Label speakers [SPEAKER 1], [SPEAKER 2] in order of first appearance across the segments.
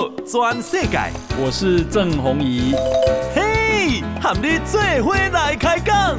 [SPEAKER 1] 道全世界，
[SPEAKER 2] 我是郑宏仪。
[SPEAKER 1] 嘿，和你做伙来开讲。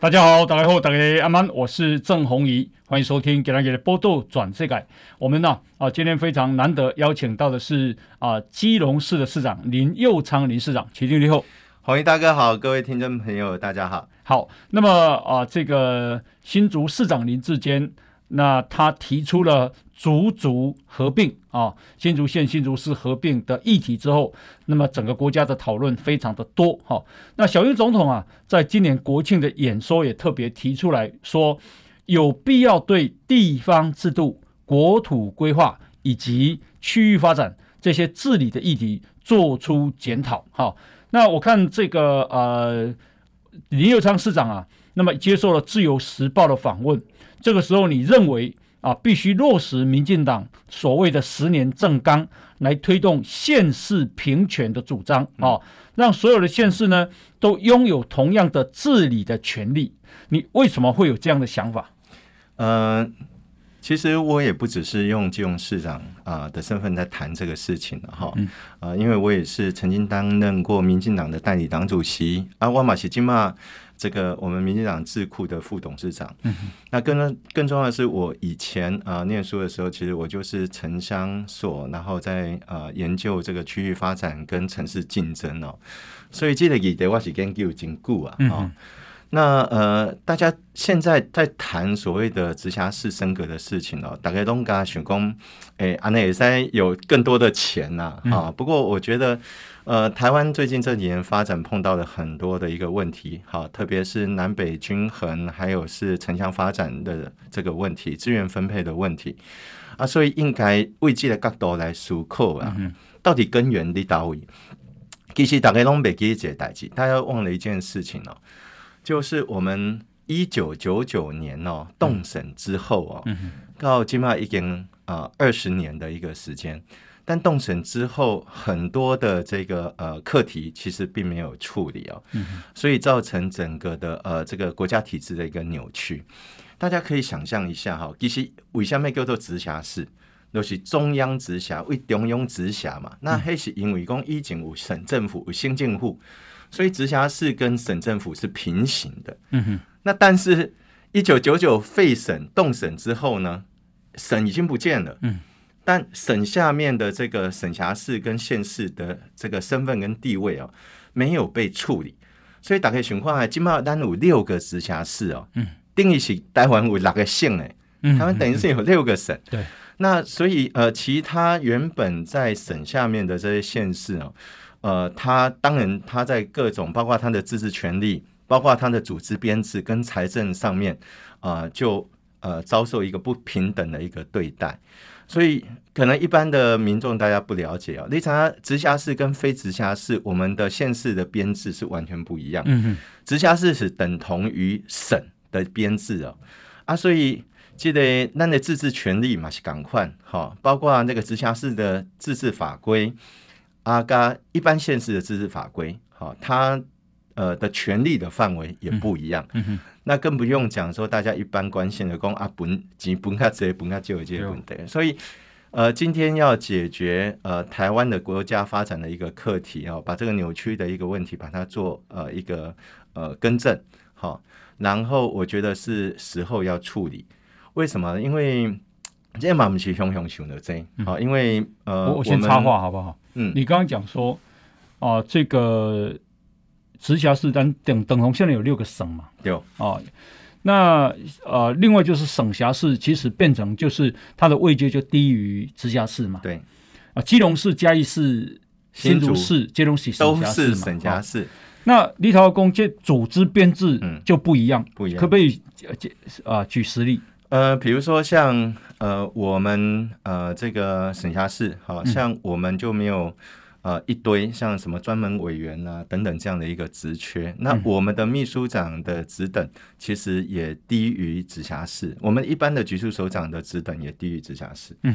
[SPEAKER 2] 大家好，大家好，大家阿曼，我是郑宏仪，欢迎收听《给大家的报道转世界》。我们呢啊，今天非常难得邀请到的是啊，基隆市的市长林佑昌林市长，起立立后。
[SPEAKER 3] 宏仪大哥好，各位听众朋友大家好。
[SPEAKER 2] 好，那么啊，这个新竹市长林志坚，那他提出了竹竹合并啊，新竹县新竹市合并的议题之后，那么整个国家的讨论非常的多哈、那小英总统啊，在今年国庆的演说也特别提出来说，有必要对地方制度、国土规划以及区域发展这些治理的议题做出检讨。哈、那我看这个呃。林佑昌市长啊，那么接受了《自由时报》的访问，这个时候你认为啊，必须落实民进党所谓的十年政纲，来推动县市平权的主张啊，让所有的县市呢都拥有同样的治理的权利。你为什么会有这样的想法？
[SPEAKER 3] 呃，其实我也不只是用基隆市长啊的身份在谈这个事情了哈，啊，因为我也是曾经担任过民进党的代理党主席啊，我嘛是今嘛这个我们民进党智库的副董事长。那更更重要的是，我以前啊念书的时候，其实我就是城乡所，然后在啊研究这个区域发展跟城市竞争哦，所以这个议题我是研究真久啊，啊。那呃，大家现在在谈所谓的直辖市升格的事情哦，大概都跟想讲，诶，安内也在有更多的钱呐啊，啊。不过我觉得，呃，台湾最近这几年发展碰到了很多的一个问题，好，特别是南北均衡，还有是城乡发展的这个问题，资源分配的问题啊，所以应该为这个角度来思考啊，到底根源在哪里？其实大家拢没记这个代志，大家忘了一件事情哦。就是我们一九九九年哦动审之后哦，到今嘛已经啊二十年的一个时间，但动审之后很多的这个呃课题其实并没有处理哦，所以造成整个的呃这个国家体制的一个扭曲。大家可以想象一下哈，其实为什么叫做直辖市？都是中央直辖为中央直辖嘛，那还是因为讲以前有省政府有行政府。所以直辖市跟省政府是平行的。嗯哼。那但是，一九九九废省动省之后呢，省已经不见了。嗯。但省下面的这个省辖市跟县市的这个身份跟地位哦，没有被处理。所以大概情况啊，金马丹有六个直辖市哦。嗯。定义起台湾有六个县诶。嗯。台湾等于是有六个省。对。那所以呃，其他原本在省下面的这些县市哦。呃，他当然他在各种包括他的自治权利，包括他的组织编制跟财政上面，啊、呃，就呃遭受一个不平等的一个对待，所以可能一般的民众大家不了解啊，你查直辖市跟非直辖市，我们的县市的编制是完全不一样。嗯哼，直辖市是等同于省的编制哦，啊，所以记得那的自治权利嘛是赶快哈，包括那个直辖市的自治法规。阿嘎一般县市的自治法规，好，它呃的权利的范围也不一样。嗯、那更不用讲说大家一般关心的公啊本及本卡这本卡就有这些问题。所以呃，今天要解决呃台湾的国家发展的一个课题啊，把这个扭曲的一个问题把它做呃一个呃更正，好，然后我觉得是时候要处理。为什么？因为这马不是熊熊熊的这，好，因为呃，
[SPEAKER 2] 我先插话好不好？嗯，你刚刚讲说，啊、呃，这个直辖市等等等同现在有六个省嘛？
[SPEAKER 3] 有啊、
[SPEAKER 2] 呃，那呃，另外就是省辖市，其实变成就是它的位阶就低于直辖市嘛？
[SPEAKER 3] 对，
[SPEAKER 2] 啊、呃，基隆市、嘉义市、新竹市、基隆市
[SPEAKER 3] 都是省辖市。
[SPEAKER 2] 哦、那立陶公这组织编制就不一样，嗯、不一样，可不可以啊、呃、举实例？
[SPEAKER 3] 呃，比如说像呃，我们呃这个省辖市，好像我们就没有呃一堆像什么专门委员啊等等这样的一个职缺。那我们的秘书长的职等其实也低于直辖市，我们一般的局处首长的职等也低于直辖市。嗯，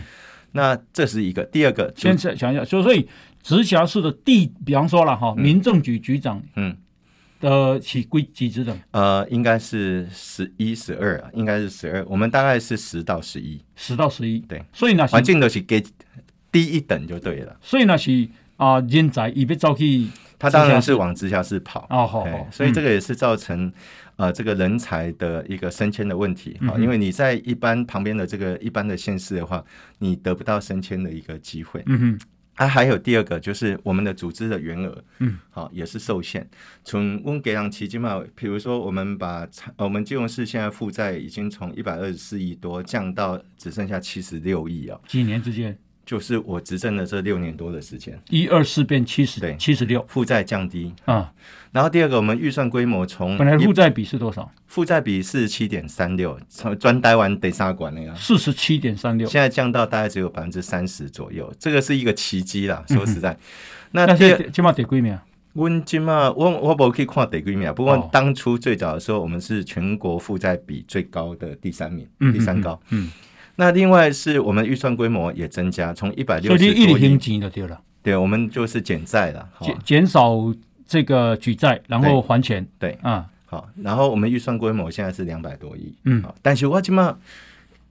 [SPEAKER 3] 那这是一个。第二个，
[SPEAKER 2] 先想一下，所以直辖市的地，比方说了哈，民政局局长，嗯。呃，起归几职等？
[SPEAKER 3] 呃，应该是十一、十二啊，应该是十二。我们大概是十到十一，
[SPEAKER 2] 十到十一。
[SPEAKER 3] 对，
[SPEAKER 2] 所以呢
[SPEAKER 3] 环境都是给低一等就对了。
[SPEAKER 2] 所以那是啊、呃，人才已被招去，
[SPEAKER 3] 他当然是往直辖市跑。
[SPEAKER 2] 哦，好好。
[SPEAKER 3] 所以这个也是造成、嗯、呃这个人才的一个升迁的问题。好、嗯，因为你在一般旁边的这个一般的县市的话，你得不到升迁的一个机会。嗯哼。啊，还有第二个就是我们的组织的员额，嗯，好，也是受限。从温格朗奇金嘛，比如说我们把我们金融市现在负债已经从一百二十四亿多降到只剩下七十六亿啊，
[SPEAKER 2] 几年之间？
[SPEAKER 3] 就是我执政的这六年多的时间，
[SPEAKER 2] 一二四变七十，对，七十六，
[SPEAKER 3] 负债降低啊。然后第二个，我们预算规模从
[SPEAKER 2] 本来负债比是多少？
[SPEAKER 3] 负债比四十七点三六，从专呆完得杀管那个
[SPEAKER 2] 四十七点三六，
[SPEAKER 3] 现在降到大概只有百分之三十左右，这个是一个奇迹啦。说实在，嗯、
[SPEAKER 2] 那第二起码得几名？
[SPEAKER 3] 温金嘛，我我不可以看得几名，不过当初最早的时候，我们是全国负债比最高的第三名，嗯、第三高，嗯。那另外是我们预算规模也增加，从一百六十多亿，所以一
[SPEAKER 2] 零金就对了。
[SPEAKER 3] 对，我们就是减债了，
[SPEAKER 2] 减减少这个举债，然后还钱。
[SPEAKER 3] 对，啊、嗯，好，然后我们预算规模现在是两百多亿，嗯，但是我起码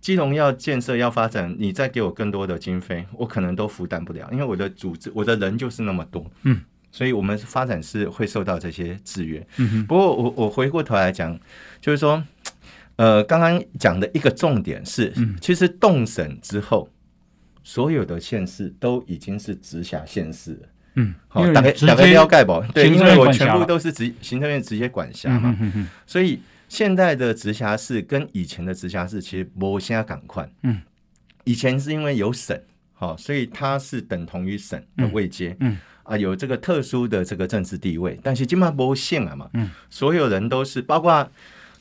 [SPEAKER 3] 基隆要建设要发展，你再给我更多的经费，我可能都负担不了，因为我的组织我的人就是那么多，嗯，所以我们发展是会受到这些制约。嗯哼，不过我我回过头来讲，就是说。呃，刚刚讲的一个重点是，嗯、其实动审之后，所有的县市都已经是直辖县市了。嗯，好，大概大概了解吧？对，因为我全部都是直行政院直接管辖嘛，嗯、所以现在的直辖市跟以前的直辖市其实没啥赶快。嗯，以前是因为有省，好，所以它是等同于省的位阶。嗯，嗯啊，有这个特殊的这个政治地位，但是基本上没县了嘛。嗯，所有人都是包括。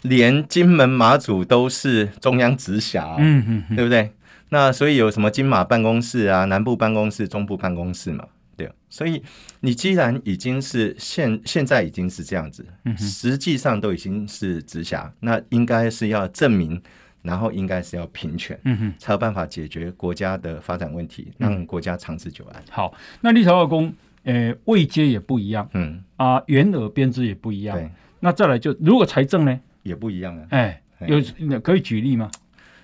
[SPEAKER 3] 连金门马祖都是中央直辖，嗯嗯，嗯。对不对？那所以有什么金马办公室啊、南部办公室、中部办公室嘛？对，所以你既然已经是现现在已经是这样子，实际上都已经是直辖，那应该是要证明，然后应该是要平权，嗯哼，才有办法解决国家的发展问题，让国家长治久安。
[SPEAKER 2] 好，那立陶宛公，呃，位阶也不一样，嗯。啊，员额编制也不一样，对，那再来就如果财政呢？
[SPEAKER 3] 也不一样啊！
[SPEAKER 2] 哎，有可以举例吗？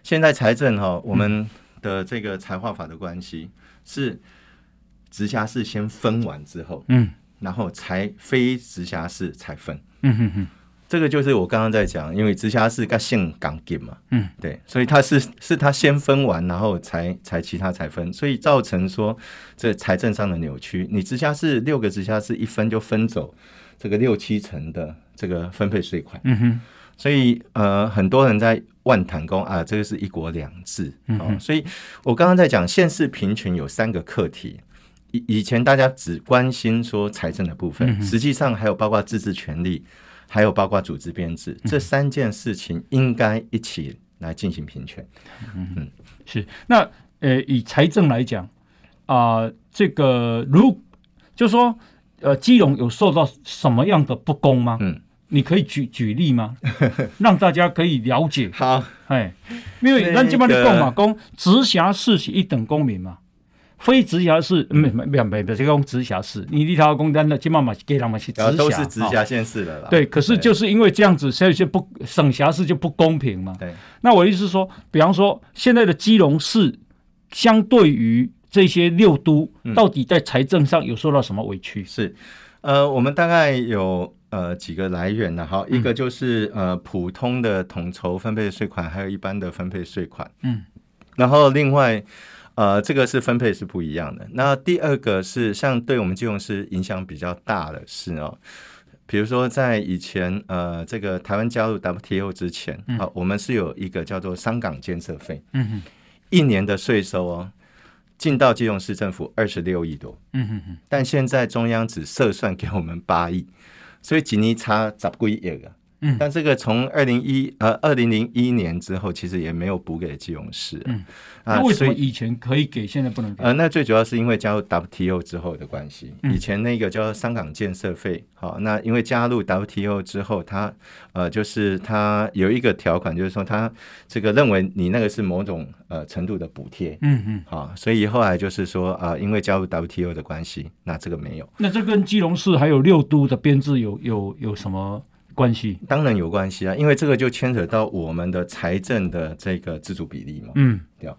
[SPEAKER 3] 现在财政哈，我们的这个财划法的关系是直辖市先分完之后，嗯，然后才非直辖市才分，嗯哼哼。这个就是我刚刚在讲，因为直辖市跟县港给嘛，嗯，对，所以他是是他先分完，然后才才其他才分，所以造成说这财政上的扭曲。你直辖市六个直辖市一分就分走这个六七成的这个分配税款，嗯哼。所以，呃，很多人在万谈公啊，这个是一国两制。嗯、哼所以我刚刚在讲县市平权有三个课题。以以前大家只关心说财政的部分，实际上还有包括自治权利，还有包括组织编制，嗯、这三件事情应该一起来进行平权。
[SPEAKER 2] 嗯，是。那呃，以财政来讲啊、呃，这个如就说呃，基隆有受到什么样的不公吗？嗯。你可以举举例吗？让大家可以了解。
[SPEAKER 3] 好，
[SPEAKER 2] 哎，因为咱这边的讲嘛，讲直辖市是一等公民嘛，非直辖市没没没没没，这个直辖市，你立陶宛公单的基本上是给他们是直辖，
[SPEAKER 3] 都是直辖县市的啦。
[SPEAKER 2] 对，可是就是因为这样子，所以就不省辖市就不公平嘛。对，那我的意思是说，比方说现在的基隆市，相对于这些六都，到底在财政上有受到什么委屈？
[SPEAKER 3] 是，呃，我们大概有。呃，几个来源呢？哈，一个就是呃普通的统筹分配税款，还有一般的分配税款。嗯，然后另外呃，这个是分配是不一样的。那第二个是像对我们金融市影响比较大的是哦，比如说在以前呃，这个台湾加入 WTO 之前，好、嗯，我们是有一个叫做商港建设费。嗯哼，一年的税收哦，进到基隆市政府二十六亿多。嗯哼哼，但现在中央只设算给我们八亿。所以一年差十几亿个，嗯，但这个从二零一呃二零零一年之后，其实也没有补给基隆市。
[SPEAKER 2] 嗯，那为什么以前可以给，现在不能给？
[SPEAKER 3] 呃，那最主要是因为加入 WTO 之后的关系。以前那个叫香港建设费，好，那因为加入 WTO 之后，它呃就是它有一个条款，就是说它这个认为你那个是某种呃程度的补贴。嗯嗯，好，所以后来就是说啊、呃，因为加入 WTO 的关系，那这个没有。
[SPEAKER 2] 那这跟基隆市还有六都的编制有有有什么？关系
[SPEAKER 3] 当然有关系啊，因为这个就牵扯到我们的财政的这个自主比例嘛。
[SPEAKER 2] 嗯，
[SPEAKER 3] 对。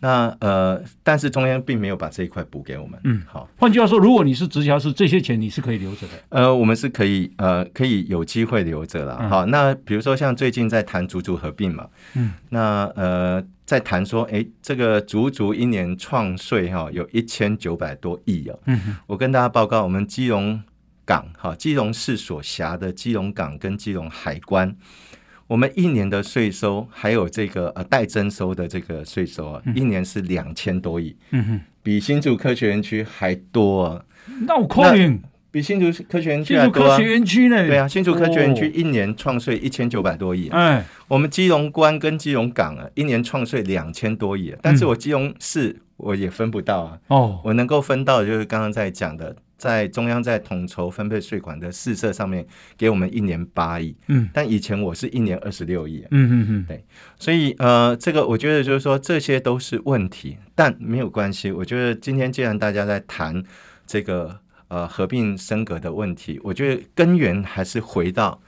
[SPEAKER 3] 那呃，但是中央并没有把这一块补给我们。嗯，好。
[SPEAKER 2] 换句话说，如果你是直辖市，这些钱你是可以留着的。
[SPEAKER 3] 呃，我们是可以呃，可以有机会留着了。好，那比如说像最近在谈足足合并嘛。嗯。那呃，在谈说，哎，这个足足一年创税哈，有一千九百多亿哦。嗯。我跟大家报告，我们基隆。港哈，基隆市所辖的基隆港跟基隆海关，我们一年的税收还有这个呃待征收的这个税收啊，一年是两千多亿，嗯哼，比新竹科学园区还多啊。
[SPEAKER 2] 那我可能
[SPEAKER 3] 比新竹科学园区还多啊。
[SPEAKER 2] 新竹科学园区呢？
[SPEAKER 3] 对啊，新竹科学园区一年创税一千九百多亿。哎，我们基隆关跟基隆港啊，一年创税两千多亿，但是我基隆市我也分不到啊。哦，我能够分到的就是刚刚在讲的。在中央在统筹分配税款的四设上面，给我们一年八亿，嗯，但以前我是一年二十六亿，嗯嗯嗯，对，所以呃，这个我觉得就是说这些都是问题，但没有关系。我觉得今天既然大家在谈这个呃合并升格的问题，我觉得根源还是回到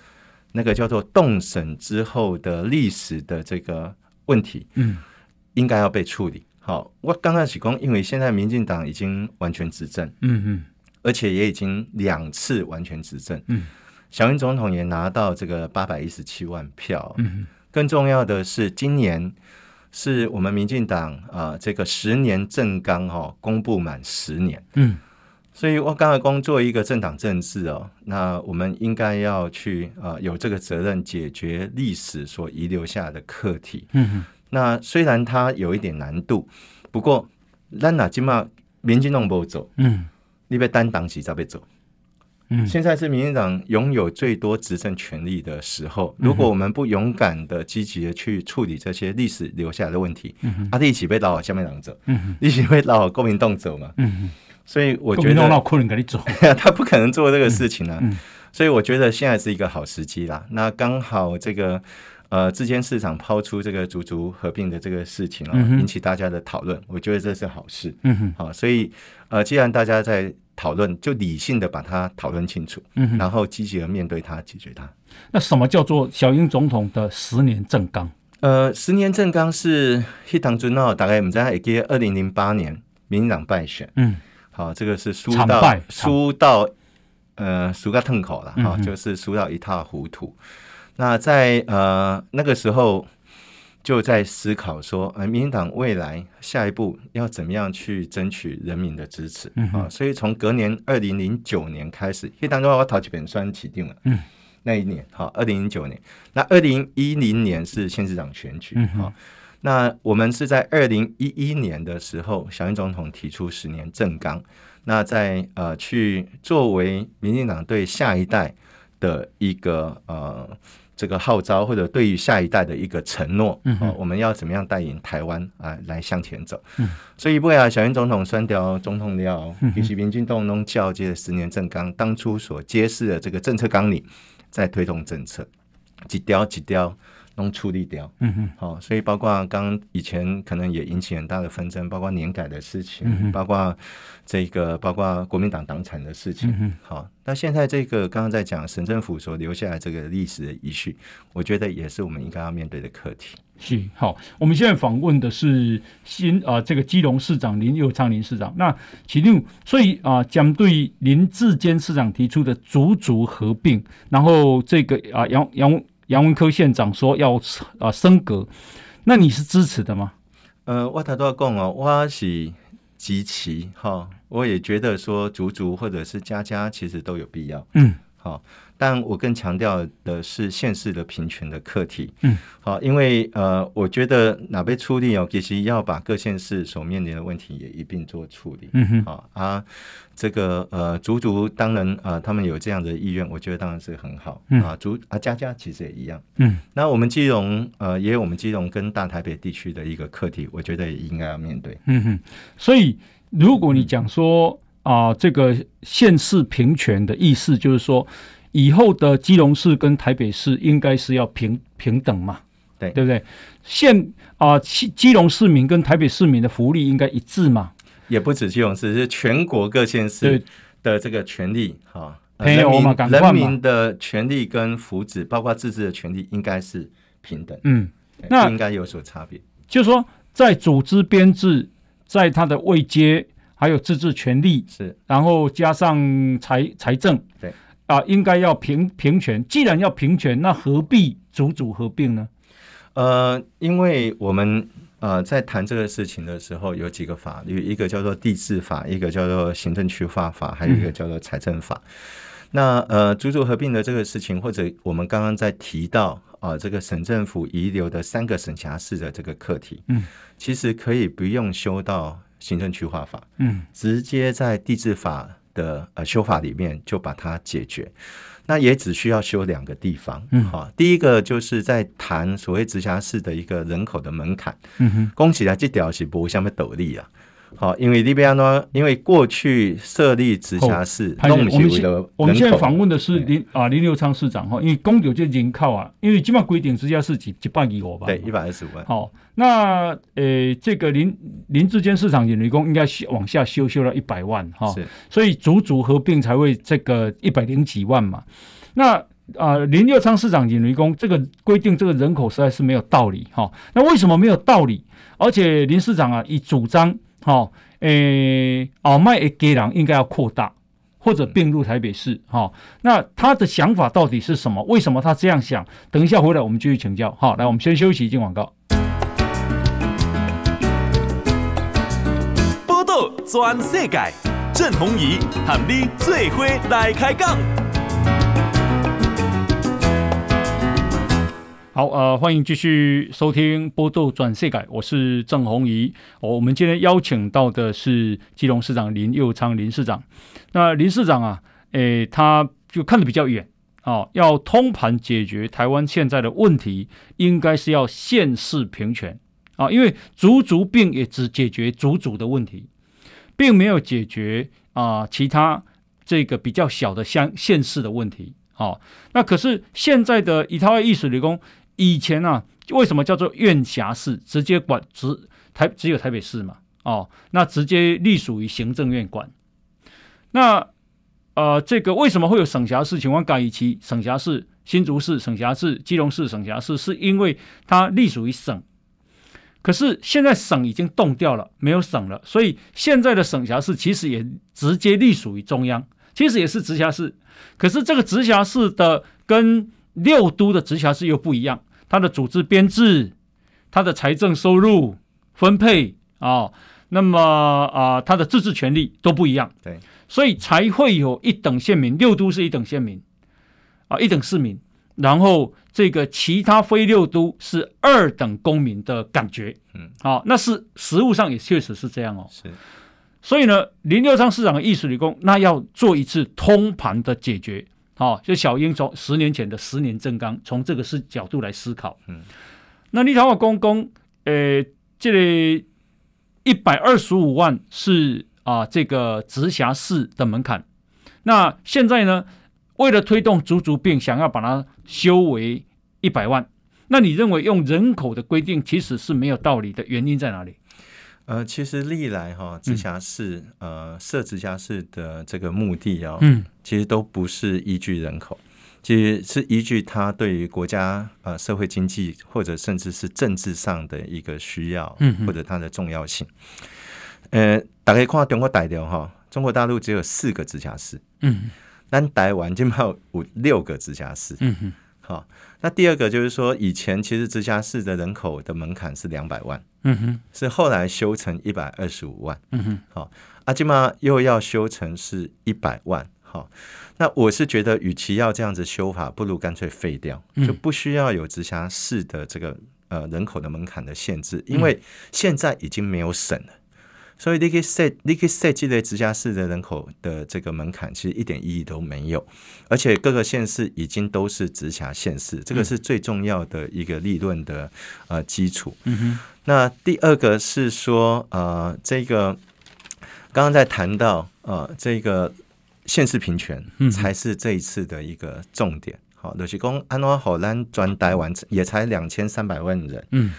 [SPEAKER 3] 那个叫做动审之后的历史的这个问题，嗯，应该要被处理。好，我刚开始讲，因为现在民进党已经完全执政，嗯嗯。而且也已经两次完全执政，嗯，小英总统也拿到这个八百一十七万票，嗯，更重要的是，今年是我们民进党啊、呃、这个十年政纲哈、哦、公布满十年，嗯，所以我刚才工作一个政党政治哦，那我们应该要去啊、呃、有这个责任解决历史所遗留下的课题，嗯，那虽然它有一点难度，不过咱哪起码民进党不走，嗯。你被担当起，在被走。嗯，现在是民进党拥有最多执政权力的时候。如果我们不勇敢的、积极的去处理这些历史留下来的问题，嗯，啊，一起被老下面党走，嗯，一起被老国民党走嘛，嗯，所以我觉得 他不可能做这个事情啊。所以我觉得现在是一个好时机啦。那刚好这个。呃，之间市场抛出这个竹竹合并的这个事情啊、哦，引起大家的讨论，我觉得这是好事。嗯哼，好，所以呃，既然大家在讨论，就理性的把它讨论清楚，嗯，然后积极的面对它，解决它。
[SPEAKER 2] 那什么叫做小英总统的十年政纲？
[SPEAKER 3] 呃，十年政纲是黑糖尊哦，大概我们在二零零八年民进党败选，嗯，好，这个是输到输到呃输个痛口了哈，就是输到一塌糊涂。那在呃那个时候，就在思考说，呃，民进党未来下一步要怎么样去争取人民的支持啊？所以从隔年二零零九年开始，黑糖的话我讨几本算起定了。嗯，那一年好，二零零九年，那二零一零年是县市长选举啊、嗯哦。那我们是在二零一一年的时候，小英总统提出十年政纲，那在呃去作为民进党对下一代的一个呃。这个号召或者对于下一代的一个承诺，嗯、哦，我们要怎么样带领台湾啊来向前走？嗯、所以，不管，小英总统双调总统了，以及民进党弄交接十年政纲当初所揭示的这个政策纲领，在推动政策，几雕几雕。能处理掉，嗯哼，好，所以包括刚以前可能也引起很大的纷争，包括年改的事情，嗯、包括这个，包括国民党党产的事情，嗯、好，那现在这个刚刚在讲省政府所留下来这个历史的遗绪，我觉得也是我们应该要面对的课题。
[SPEAKER 2] 是，好，我们现在访问的是新啊、呃，这个基隆市长林佑昌林市长，那其实所以啊，将、呃、对林志坚市长提出的逐逐合并，然后这个啊杨杨。呃杨文科县长说要啊升格，那你是支持的吗？
[SPEAKER 3] 呃，我头都要讲哦，我是支持哈，我也觉得说足足或者是家家其实都有必要。嗯，好，但我更强调的是县市的平权的课题。
[SPEAKER 2] 嗯，
[SPEAKER 3] 好，因为呃，我觉得哪边处理哦，其实要把各县市所面临的问题也一并做处理。
[SPEAKER 2] 嗯哼，
[SPEAKER 3] 好啊，这个呃，足足当然啊、呃，他们有这样的意愿，我觉得当然是很好。
[SPEAKER 2] 嗯
[SPEAKER 3] 啊，足啊，佳佳其实也一样。
[SPEAKER 2] 嗯，
[SPEAKER 3] 那我们基隆呃，也有我们基隆跟大台北地区的一个课题，我觉得也应该要面对。
[SPEAKER 2] 嗯哼，所以如果你讲说啊、呃，这个县市平权的意思，就是说以后的基隆市跟台北市应该是要平平等嘛？
[SPEAKER 3] 对，
[SPEAKER 2] 对不对？县啊，基、呃、基隆市民跟台北市民的福利应该一致嘛？
[SPEAKER 3] 也不止基隆市，是全国各县市的这个权利哈，
[SPEAKER 2] 朋友嘛，
[SPEAKER 3] 人民的权利跟福祉，包括自治的权利，应该是平等。
[SPEAKER 2] 嗯，那
[SPEAKER 3] 应该有所差别。
[SPEAKER 2] 就是说，在组织编制，在他的位阶，还有自治权利
[SPEAKER 3] 是，
[SPEAKER 2] 然后加上财财政，
[SPEAKER 3] 对
[SPEAKER 2] 啊，应该要平平权。既然要平权，那何必组组合并呢？
[SPEAKER 3] 呃，因为我们。呃，在谈这个事情的时候，有几个法律，一个叫做地制法，一个叫做行政区划法，还有一个叫做财政法。嗯、那呃，组组合并的这个事情，或者我们刚刚在提到啊、呃，这个省政府遗留的三个省辖市的这个课题，嗯，其实可以不用修到行政区划法，嗯，直接在地质法的呃修法里面就把它解决。那也只需要修两个地方，嗯，好，第一个就是在谈所谓直辖市的一个人口的门槛，嗯哼，讲起来这条是不像么斗笠啊，好，因为那边呢，因为过去设立直辖市，
[SPEAKER 2] 我们现我们现在访问的是林啊林六昌市长哈，因为公有就人靠啊，因为基本上规定直辖市几几百亿我吧，
[SPEAKER 3] 对，一百二十五万，
[SPEAKER 2] 好。那呃，这个林林志坚市长引雷公应该往下修修了一百万哈，是所以足足合并才会这个一百零几万嘛。那啊、呃，林六昌市长引雷公这个规定这个人口实在是没有道理哈。那为什么没有道理？而且林市长啊，以主张哈，诶，奥麦的基隆应该要扩大或者并入台北市哈。那他的想法到底是什么？为什么他这样想？等一下回来我们继续请教。好，来我们先休息一，进广告。
[SPEAKER 1] 全世界，郑弘仪喊你最伙来开讲。
[SPEAKER 2] 好，呃，欢迎继续收听《报道全世改》，我是郑弘仪。哦，我们今天邀请到的是基隆市长林佑昌林市长。那林市长啊，诶，他就看得比较远啊，要通盘解决台湾现在的问题，应该是要县市平权啊，因为组组并也只解决组组的问题。并没有解决啊、其他这个比较小的乡县市的问题。哦，那可是现在的一套意思理工，以前、啊，为什么叫做院辖市？直接管直台只有台北市嘛？哦，那直接隶属于行政院管。那呃，这个为什么会有省辖市？请问改一期省辖市、新竹市省辖市、基隆市省辖市，是因为它隶属于省。可是现在省已经动掉了，没有省了，所以现在的省辖市其实也直接隶属于中央，其实也是直辖市。可是这个直辖市的跟六都的直辖市又不一样，它的组织编制、它的财政收入分配啊、哦，那么啊，它的自治权利都不一样。
[SPEAKER 3] 对，
[SPEAKER 2] 所以才会有一等县民，六都是一等县民啊，一等市民。然后这个其他非六都是二等公民的感觉，嗯，好，那是实物上也确实是这样哦。是，所以呢，林六昌市长的意思理工，那要做一次通盘的解决，好，就小英从十年前的十年正纲，从这个是角度来思考，嗯，那你看我公公，呃，这里一百二十五万是啊，这个直辖市的门槛，那现在呢？为了推动足足病，想要把它修为一百万，那你认为用人口的规定其实是没有道理的，原因在哪里？
[SPEAKER 3] 呃，其实历来哈直辖市、嗯、呃设直辖市的这个目的哦，
[SPEAKER 2] 嗯，
[SPEAKER 3] 其实都不是依据人口，其实是依据它对于国家呃社会经济或者甚至是政治上的一个需要，嗯，或者它的重要性。呃，大家看中国大陆哈，中国大陆只有四个直辖市，嗯。但台湾就有五六个直辖市，嗯哼，好。那第二个就是说，以前其实直辖市的人口的门槛是两百万，嗯哼，是后来修成一百二十五万，嗯哼，好。阿基玛又要修成是一百万，好。那我是觉得，与其要这样子修法，不如干脆废掉，就不需要有直辖市的这个呃人口的门槛的限制，因为现在已经没有省了。所以你可以设，你可以设计的直辖市的人口的这个门槛，其实一点意义都没有。而且各个县市已经都是直辖县市，这个是最重要的一个立论的呃基础。嗯哼。那第二个是说，呃，这个刚刚在谈到呃这个县市平权，才是这一次的一个重点。好，就是讲安怎好咱全台湾也才两千三百万人。嗯。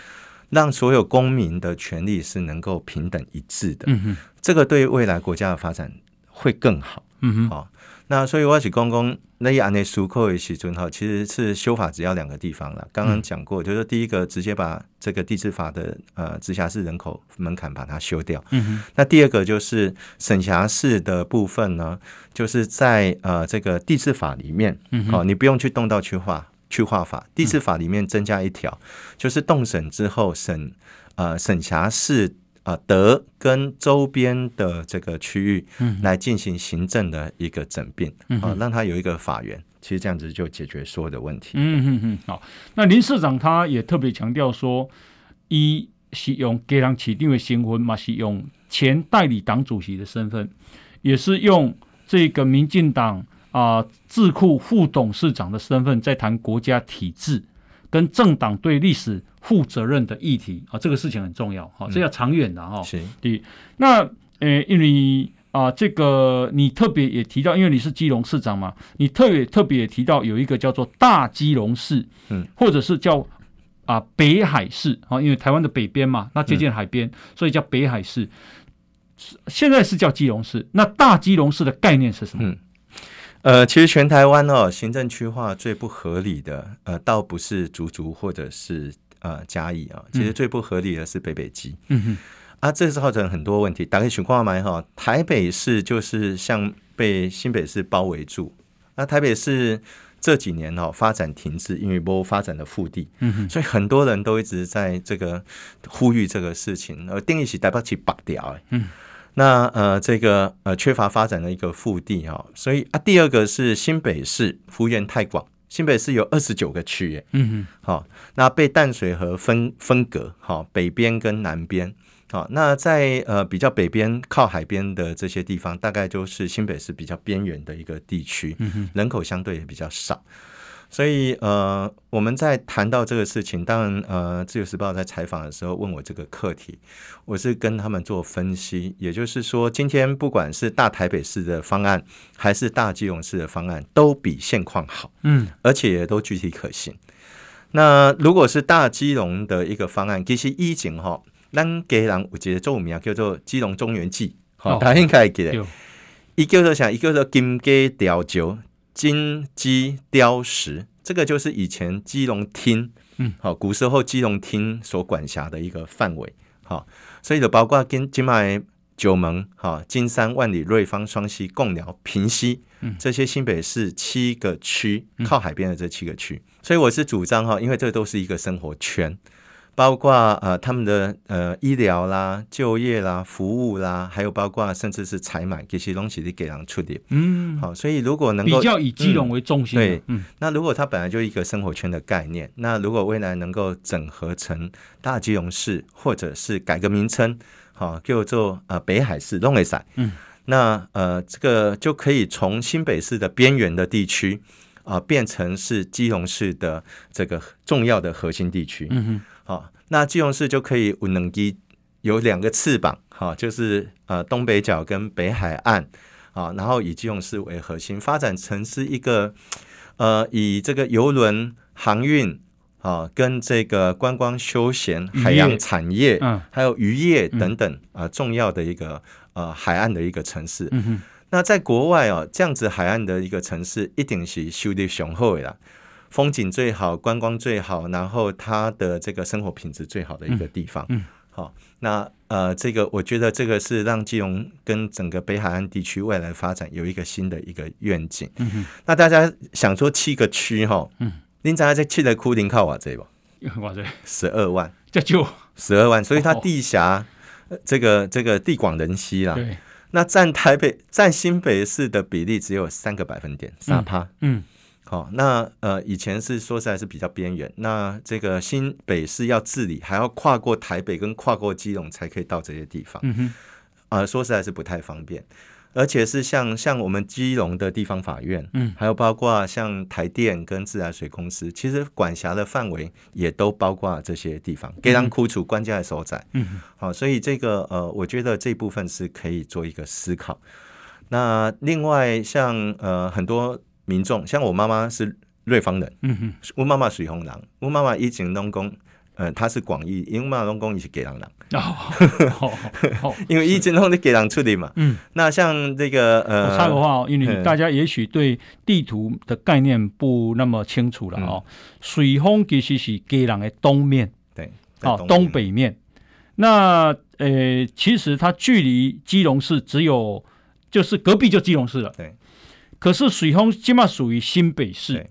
[SPEAKER 3] 让所有公民的权利是能够平等一致的，嗯哼，这个对未来国家的发展会更好，嗯哼，好，那所以我是公公那一案内书扣一起准好，其实是修法只要两个地方了。刚刚讲过，就是第一个直接把这个地制法的呃直辖市人口门槛把它修掉，嗯哼，那第二个就是省辖市的部分呢，就是在呃这个地制法里面，嗯，好，你不用去动到去划。去化法，第四法里面增加一条，嗯、就是动审之后审，呃审辖市啊德跟周边的这个区域来进行行政的一个整并，啊、让他有一个法源，其实这样子就解决所有的问题。
[SPEAKER 2] 嗯嗯嗯，好，那林市长他也特别强调说，一是用给人起定的新婚嘛，是用前代理党主席的身份，也是用这个民进党。啊，智库副董事长的身份在谈国家体制跟政党对历史负责任的议题啊，这个事情很重要哈，这要长远的哈。是，对。那呃，因为啊，这个你特别也提到，因为你是基隆市长嘛，你特别特别也提到有一个叫做大基隆市，嗯，或者是叫啊北海市啊，因为台湾的北边嘛，那接近海边，所以叫北海市。现在是叫基隆市，那大基隆市的概念是什么？嗯
[SPEAKER 3] 呃，其实全台湾哦，行政区划最不合理的，呃，倒不是竹竹或者是呃嘉义啊，其实最不合理的是北北基。嗯哼，啊，这是造成很多问题。打开情况来哈，台北市就是像被新北市包围住。那台北市这几年哦发展停滞，因为没有发展的腹地。嗯哼，所以很多人都一直在这个呼吁这个事情，而定义起台北市拔掉。嗯。那呃，这个呃缺乏发展的一个腹地哈，所以啊，第二个是新北市幅员太广，新北市有二十九个区耶，嗯哼，好，那被淡水河分分隔，好，北边跟南边，好，那在呃比较北边靠海边的这些地方，大概就是新北市比较边缘的一个地区，嗯哼，人口相对也比较少。所以，呃，我们在谈到这个事情，当然，呃，《自由时报》在采访的时候问我这个课题，我是跟他们做分析，也就是说，今天不管是大台北市的方案，还是大基隆市的方案，都比现况好，嗯，而且也都具体可行。那如果是大基隆的一个方案，其实以前哈，咱给人我记得做名叫做基隆中原记，好、哦，大家应该记得，一个是啥？一个说金鸡吊酒。金鸡雕石，这个就是以前基隆厅，嗯，好，古时候基隆厅所管辖的一个范围，好，所以就包括金金麦九门，哈，金山、万里、瑞芳、双溪、贡寮、平溪，嗯，这些新北市七个区靠海边的这七个区，所以我是主张哈，因为这都是一个生活圈。包括呃他们的呃医疗啦、就业啦、服务啦，还有包括甚至是采买这些东西的给人处理。嗯，好，所以如果能够
[SPEAKER 2] 比较以基隆为中心，
[SPEAKER 3] 嗯，对，嗯，那如果它本来就一个生活圈的概念，那如果未来能够整合成大基隆市，或者是改个名称，好，叫做呃北海市、东北赛，嗯，那呃这个就可以从新北市的边缘的地区啊、呃，变成是基隆市的这个重要的核心地区。嗯哼。好，那基隆市就可以有能机有两个翅膀，哈，就是呃东北角跟北海岸，啊，然后以基隆市为核心发展成是一个呃以这个邮轮航运啊跟这个观光休闲海洋产业，嗯，还有渔业等等啊重要的一个呃海岸的一个城市。嗯，那在国外哦，这样子海岸的一个城市一定是修得雄厚的啦。风景最好，观光最好，然后它的这个生活品质最好的一个地方。嗯，好，那呃，这个我觉得这个是让基隆跟整个北海岸地区未来发展有一个新的一个愿景。嗯哼，那大家想说七个区哈，嗯，您知道这七个区靠瓦这不？瓦这十二万，这就十二万，所以它地狭，这个这个地广人稀啦。对。那占台北占新北市的比例只有三个百分点，三趴。嗯，好、哦，那呃以前是说实在是比较边缘，那这个新北市要治理，还要跨过台北跟跨过基隆才可以到这些地方。嗯哼，啊、呃，说实在是不太方便。而且是像像我们基隆的地方法院，嗯，还有包括像台电跟自来水公司，其实管辖的范围也都包括这些地方，给人苦楚关键的所在，嗯，好，所以这个呃，我觉得这部分是可以做一个思考。那另外像呃很多民众，像我妈妈是瑞芳人，嗯哼，我妈妈水红人，我妈妈以前农工。呃，她是广义，因为马龙公也是给人人，哦，因为一直都是给人出的嘛。嗯，那像这个呃，
[SPEAKER 2] 我插个话，因为大家也许对地图的概念不那么清楚了哦。水丰其实是给人的东面，对，哦，东北面。那呃，其实它距离基隆市只有就是隔壁就基隆市了，对。可是水丰起码属于新北市。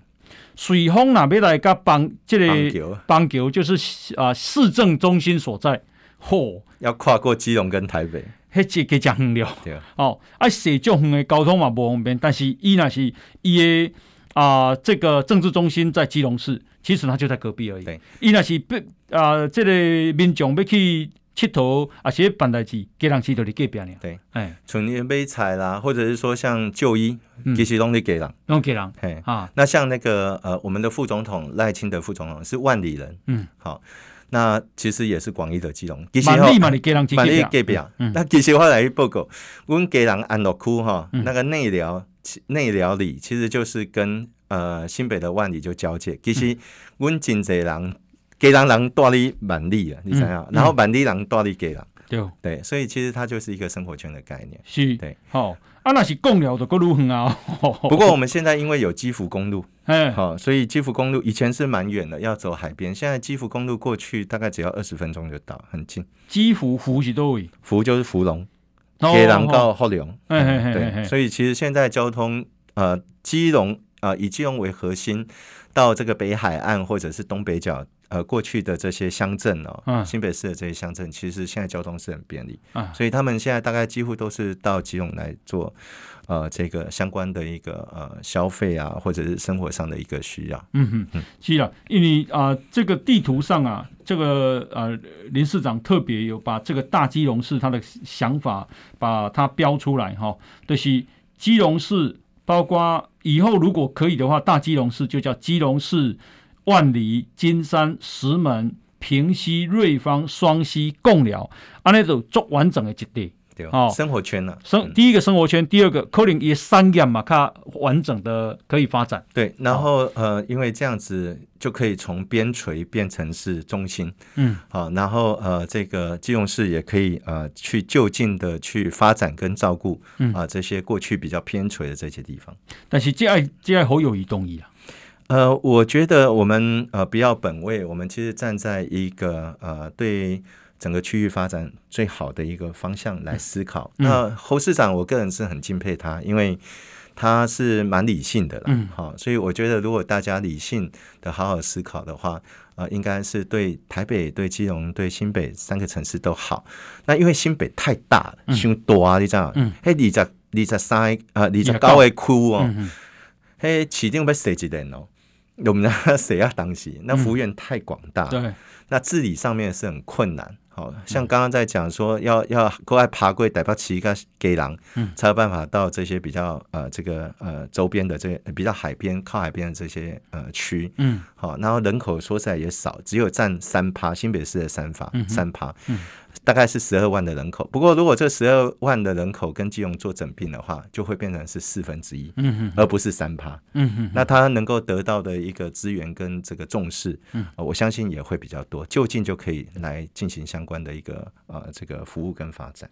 [SPEAKER 2] 水丰那边来个邦，这个邦桥就是啊市政中心所在。嚯，
[SPEAKER 3] 要跨过基隆跟台北，
[SPEAKER 2] 迄只给讲远了。对哦，啊，市中远的交通嘛无方便，但是伊若是伊的啊这个政治中心在基隆市，其实它就在隔壁而已。伊若是不啊，这个民众要去。佚佗啊，些办代志，给人去都是隔壁呢。
[SPEAKER 3] 对，哎，存年买菜啦，或者是说像就医，其实拢是给人，
[SPEAKER 2] 拢给人。
[SPEAKER 3] 嘿啊，那像那个呃，我们的副总统赖清德副总统是万里人，嗯，好，那其实也是广义的基隆。
[SPEAKER 2] 万里嘛，你给人去隔壁。隔壁。
[SPEAKER 3] 那其实我来报告，我们给人安乐区哈，那个内寮内寮里，其实就是跟呃新北的万里就交界。其实阮真济人。给人人带你满利啊，你想想，然后满利人带你给人，对对，所以其实它就是一个生活圈的概念。
[SPEAKER 2] 是，
[SPEAKER 3] 对，
[SPEAKER 2] 好啊，那是公寮的公路很啊。
[SPEAKER 3] 不过我们现在因为有基福公路，哎，好，所以基福公路以前是蛮远的，要走海边。现在基福公路过去大概只要二十分钟就到，很近。
[SPEAKER 2] 基福福是多位？
[SPEAKER 3] 福就是福隆，给人到福隆。对，所以其实现在交通呃，基隆啊，以基隆为核心，到这个北海岸或者是东北角。呃，过去的这些乡镇哦，嗯、新北市的这些乡镇，其实现在交通是很便利，啊、所以他们现在大概几乎都是到基隆来做，呃，这个相关的一个呃消费啊，或者是生活上的一个需要。嗯哼，嗯，
[SPEAKER 2] 是啊，因为啊、呃，这个地图上啊，这个呃林市长特别有把这个大基隆市他的想法把它标出来哈，就是基隆市，包括以后如果可以的话，大基隆市就叫基隆市。万里、金山、石门、平西、瑞芳、双溪、贡寮，啊，那种足完整的一地，
[SPEAKER 3] 对哦，生活圈呢、啊？
[SPEAKER 2] 生第一个生活圈，第二个可能也三样嘛，它完整的可以发展。
[SPEAKER 3] 对，然后、哦、呃，因为这样子就可以从边陲变成是中心，嗯，好，然后呃，这个基隆市也可以呃去就近的去发展跟照顾，嗯啊、呃，这些过去比较偏陲的这些地方。
[SPEAKER 2] 但是这爱这爱好有移动意啊。
[SPEAKER 3] 呃，我觉得我们呃不要本位，我们其实站在一个呃对整个区域发展最好的一个方向来思考。嗯、那侯市长，我个人是很敬佩他，因为他是蛮理性的啦，好、嗯，所以我觉得如果大家理性的好好思考的话，呃，应该是对台北、对基隆、对新北三个城市都好。那因为新北太大了，太多啊，你知道？嗯，嘿，二十二十三呃二十九个区哦，嘿，市定要设几人哦？我们的 谁啊？当时那服务员太广大，嗯、对，那治理上面是很困难。好像刚刚在讲说要要过来爬过台北市个给狼，嗯，才有办法到这些比较呃这个呃周边的这些比较海边靠海边的这些呃区，嗯，好，然后人口说实在也少，只有占三趴，新北市的三趴，三趴，嗯。大概是十二万的人口，不过如果这十二万的人口跟基隆做整并的话，就会变成是四分之一，嗯哼，而不是三趴，嗯哼，那他能够得到的一个资源跟这个重视，嗯，我相信也会比较多，就近就可以来进行相关的一个呃这个服务跟发展。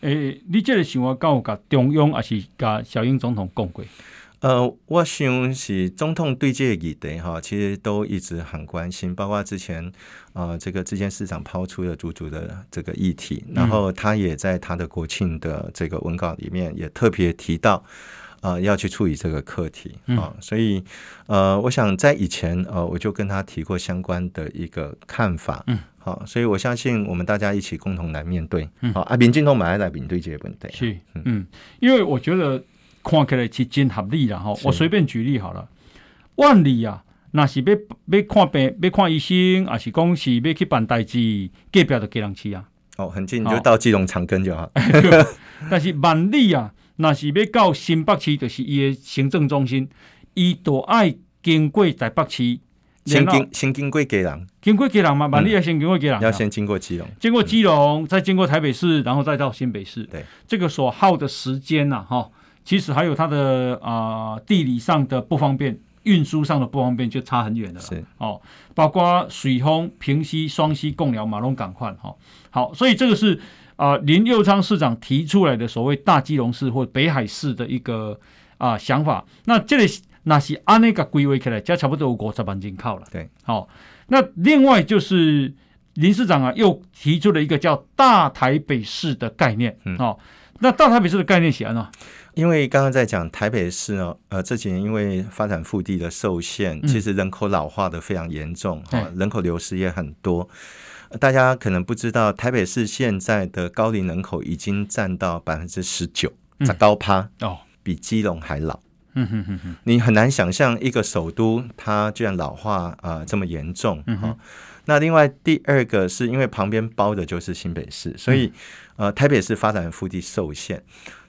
[SPEAKER 2] 诶、欸，你这个想法跟我甲中央还是甲小英总统讲过？
[SPEAKER 3] 呃，我想是总统对这个议题哈，其实都一直很关心，包括之前啊、呃，这个之前市长抛出的足足的这个议题，然后他也在他的国庆的这个文稿里面也特别提到，呃要去处理这个课题啊。所以呃，我想在以前呃，我就跟他提过相关的一个看法。嗯，好、哦，所以我相信我们大家一起共同来面对。嗯，好、哦，啊，民进党买来面对这些问题。
[SPEAKER 2] 是，嗯，因为我觉得看起来是真合理啦吼。我随便举例好了，万里啊。那是要要看病，要看医生，还是讲是要去办代志，隔壁就给人去啊。
[SPEAKER 3] 哦，很近，你就到基隆长庚就好。
[SPEAKER 2] 但是万里啊，那是要到新北市，就是伊的行政中心，伊都爱经过台北市，
[SPEAKER 3] 先经先经过基隆，
[SPEAKER 2] 经过基隆嘛，万里要先经过基隆，
[SPEAKER 3] 要先经过基隆，
[SPEAKER 2] 经过基隆，再经过台北市，然后再到新北市。
[SPEAKER 3] 对，
[SPEAKER 2] 这个所耗的时间呐，哈，其实还有它的啊、呃、地理上的不方便。运输上的不方便就差很远了，
[SPEAKER 3] 是
[SPEAKER 2] 哦，包括水丰、平溪、双溪、贡寮、马龙港换哈，好，所以这个是啊、呃、林佑昌市长提出来的所谓大基隆市或北海市的一个啊、呃、想法。那这里那是按那个归位起来，加差不多有五十万人口了。
[SPEAKER 3] 对，
[SPEAKER 2] 好、哦，那另外就是林市长啊又提出了一个叫大台北市的概念，嗯，哦，那大台北市的概念是什么？
[SPEAKER 3] 因为刚刚在讲台北市呢，呃，这几年因为发展腹地的受限，其实人口老化的非常严重，哈、嗯，人口流失也很多。大家可能不知道，台北市现在的高龄人口已经占到百分之十九，在高趴哦，比基隆还老。嗯哼哼哼，你很难想象一个首都它居然老化啊、呃、这么严重哈、哦。那另外第二个是因为旁边包的就是新北市，所以呃台北市发展腹地受限。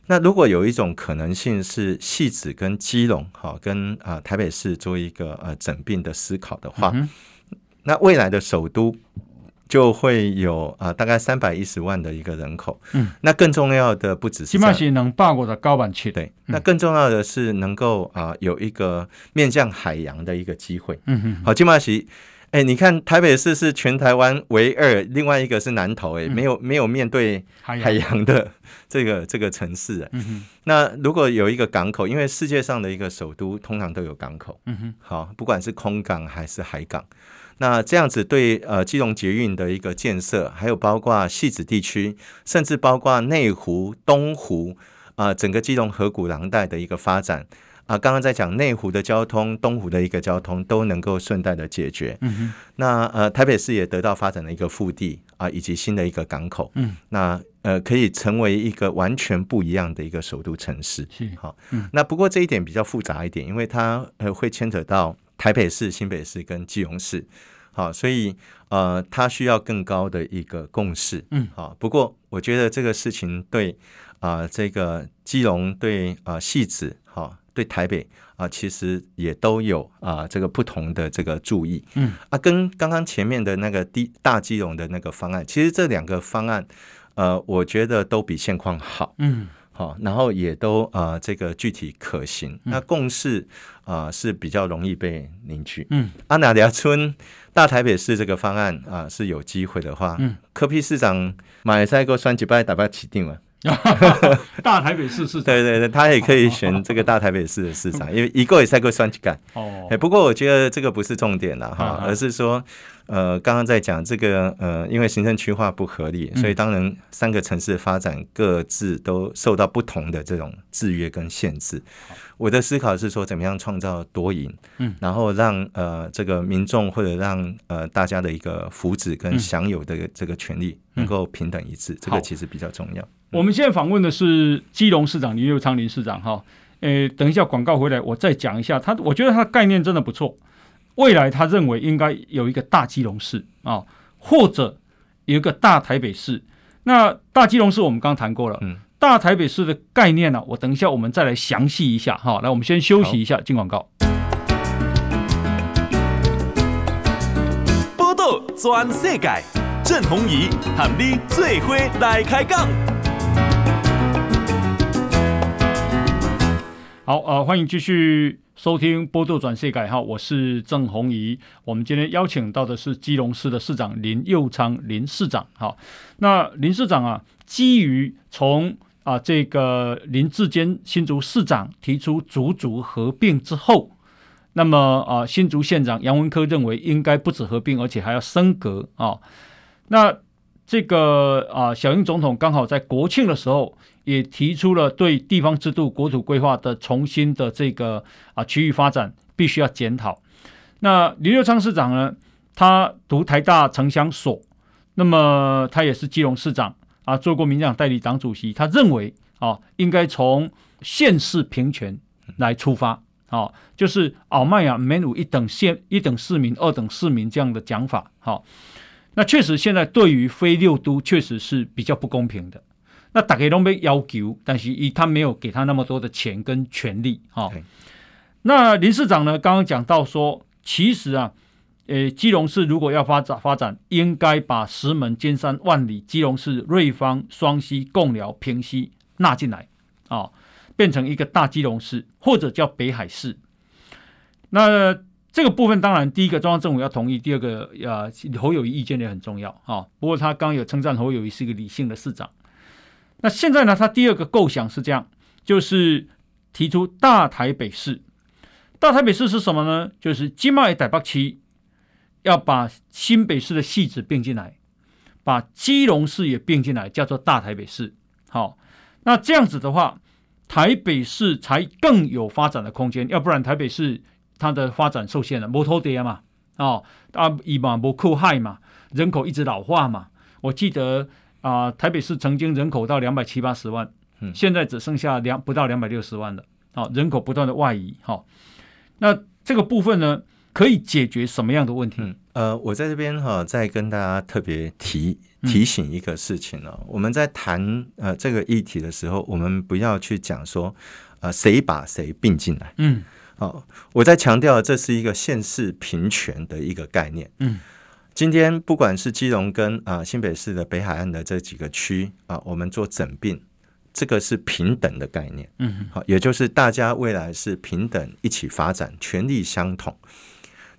[SPEAKER 3] 那如果有一种可能性是汐止跟基隆，哈，跟啊、呃、台北市做一个呃整并的思考的话，嗯、那未来的首都就会有啊、呃、大概三百一十万的一个人口。嗯，那更重要的不只是起
[SPEAKER 2] 码是能霸过的高板区。
[SPEAKER 3] 对，那更重要的是能够啊、呃、有一个面向海洋的一个机会。嗯哼，好，起码是。哎，你看台北市是全台湾唯二，另外一个是南投，哎，没有没有面对海洋的这个这个城市。嗯哼。那如果有一个港口，因为世界上的一个首都通常都有港口。嗯哼。好，不管是空港还是海港，那这样子对呃基隆捷运的一个建设，还有包括戏子地区，甚至包括内湖、东湖啊、呃，整个基隆河谷廊带的一个发展。啊，刚刚在讲内湖的交通、东湖的一个交通都能够顺带的解决。嗯哼。那呃，台北市也得到发展的一个腹地啊，以及新的一个港口。嗯。那呃，可以成为一个完全不一样的一个首都城市。是。好。嗯。那不过这一点比较复杂一点，因为它呃会牵扯到台北市、新北市跟基隆市。好，所以呃，它需要更高的一个共识。嗯。好，不过我觉得这个事情对啊、呃，这个基隆对啊、呃，汐止好。对台北啊，其实也都有啊，这个不同的这个注意，嗯。啊，跟刚刚前面的那个低大基隆的那个方案，其实这两个方案，呃，我觉得都比现况好，嗯，好，然后也都啊，这个具体可行，嗯、那共识啊是比较容易被凝聚，嗯，阿那亚村大台北市这个方案啊是有机会的话，嗯，柯 P 市长马赛克双击败打败起定了。
[SPEAKER 2] 大台北市市长，
[SPEAKER 3] 对对对，他也可以选这个大台北市的市长，因为一个也赛过算计干。哦，不过我觉得这个不是重点了哈，而是说，呃，刚刚在讲这个，呃，因为行政区划不合理，所以当然三个城市的发展各自都受到不同的这种制约跟限制。我的思考是说，怎么样创造多赢，嗯，然后让呃这个民众或者让呃大家的一个福祉跟享有的这个权利能够平等一致，这个其实比较重要。
[SPEAKER 2] 我们现在访问的是基隆市长林佑昌林市长哈，诶，等一下广告回来我再讲一下他，我觉得他的概念真的不错。未来他认为应该有一个大基隆市啊，或者有一个大台北市。那大基隆市我们刚刚谈过了，嗯，大台北市的概念呢，我等一下我们再来详细一下哈。来，我们先休息一下，进广告。
[SPEAKER 1] 报道全世界，郑弘仪喊你最伙来开讲。
[SPEAKER 2] 好，呃，欢迎继续收听《波多转世改》哈，我是郑弘仪。我们今天邀请到的是基隆市的市长林佑昌林市长。好，那林市长啊，基于从啊这个林志坚新竹市长提出竹竹合并之后，那么啊新竹县长杨文科认为应该不止合并，而且还要升格啊。那这个啊小英总统刚好在国庆的时候。也提出了对地方制度、国土规划的重新的这个啊区域发展必须要检讨。那林佑昌市长呢，他读台大城乡所，那么他也是基隆市长啊，做过民进党代理党主席，他认为啊，应该从县市平权来出发，啊，就是奥麦亚没有一等县、一等市民、二等市民这样的讲法，好。那确实，现在对于非六都确实是比较不公平的。那大家都被要求，但是他没有给他那么多的钱跟权利。哈、哦那林市长呢？刚刚讲到说，其实啊，呃，基隆市如果要发展发展，应该把石门、尖山、万里、基隆市、瑞芳、双溪、贡寮、平溪纳进来啊、变成一个大基隆市，或者叫北海市。那这个部分当然，第一个中央政府要同意，第二个呃侯友谊意见也很重要啊。不过他刚有称赞侯友谊是一个理性的市长。那现在呢，他第二个构想是这样，就是提出大台北市。大台北市是什么呢？就是金马台北区要把新北市的戏子并进来，把基隆市也并进来，叫做大台北市。好，那这样子的话，台北市才更有发展的空间。要不然台北市。它的发展受限了，摩托爹嘛，哦，啊，以嘛不靠害嘛，人口一直老化嘛。我记得啊、呃，台北市曾经人口到两百七八十万，嗯，现在只剩下两不到两百六十万了。好、哦，人口不断的外移，好、哦，那这个部分呢，可以解决什么样的问题？
[SPEAKER 3] 嗯、呃，我在这边哈、哦，再跟大家特别提提醒一个事情呢、哦。嗯、我们在谈呃这个议题的时候，我们不要去讲说，呃，谁把谁并进来，嗯。好，我在强调，这是一个县市平权的一个概念。嗯，今天不管是基隆跟啊新北市的北海岸的这几个区啊，我们做整并，这个是平等的概念。嗯，好，也就是大家未来是平等一起发展，权利相同。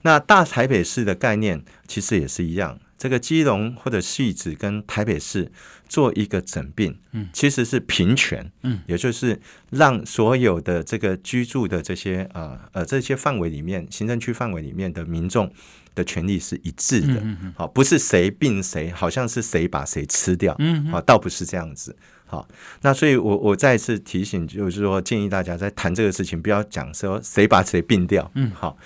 [SPEAKER 3] 那大台北市的概念其实也是一样。这个基隆或者汐止跟台北市做一个整并，嗯，其实是平权，嗯，也就是让所有的这个居住的这些呃呃这些范围里面，行政区范围里面的民众的权利是一致的，嗯，好，不是谁并谁，好像是谁把谁吃掉，嗯，好，倒不是这样子，好，那所以我我再次提醒，就是说建议大家在谈这个事情，不要讲说谁把谁并掉，嗯，好。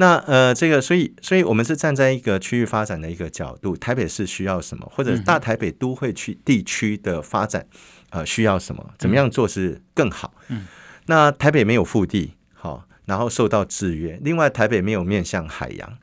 [SPEAKER 3] 那呃，这个，所以，所以我们是站在一个区域发展的一个角度，台北市需要什么，或者大台北都会区地区的发展，呃，需要什么，怎么样做是更好？嗯，那台北没有腹地，好，然后受到制约。另外，台北没有面向海洋，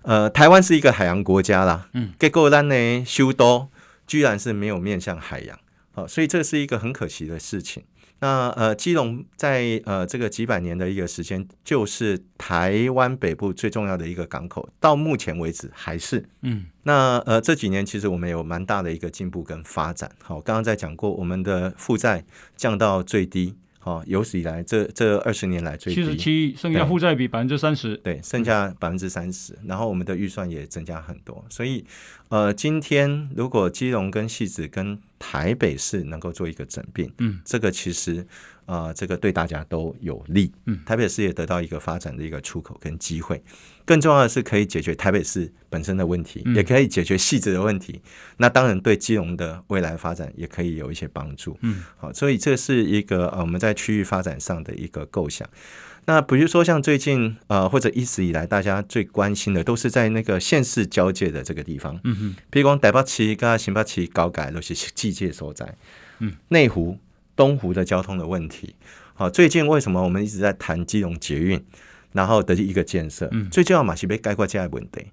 [SPEAKER 3] 呃，台湾是一个海洋国家啦，嗯，结果咱呢，修都居然是没有面向海洋，好，所以这是一个很可惜的事情。那呃，基隆在呃这个几百年的一个时间，就是台湾北部最重要的一个港口，到目前为止还是嗯。那呃这几年其实我们有蛮大的一个进步跟发展。好，刚刚在讲过，我们的负债降到最低。好，有史以来这这二十年来最低七十
[SPEAKER 2] 七，剩下负债比百分之三十，
[SPEAKER 3] 对，剩下百分之三十。然后我们的预算也增加很多，所以呃，今天如果基隆跟戏子跟台北市能够做一个整并，嗯，这个其实。啊、呃，这个对大家都有利。嗯，台北市也得到一个发展的一个出口跟机会。更重要的是，可以解决台北市本身的问题，嗯、也可以解决细致的问题。那当然，对基隆的未来发展也可以有一些帮助。嗯，好，所以这是一个呃我们在区域发展上的一个构想。那比如说，像最近呃或者一直以来大家最关心的，都是在那个县市交界的这个地方。嗯哼，譬如讲台北市跟新北市交界都是季界所在。嗯，内湖。东湖的交通的问题，好，最近为什么我们一直在谈基隆捷运，然后的一个建设，嗯、最重要嘛是被概括这样的问题。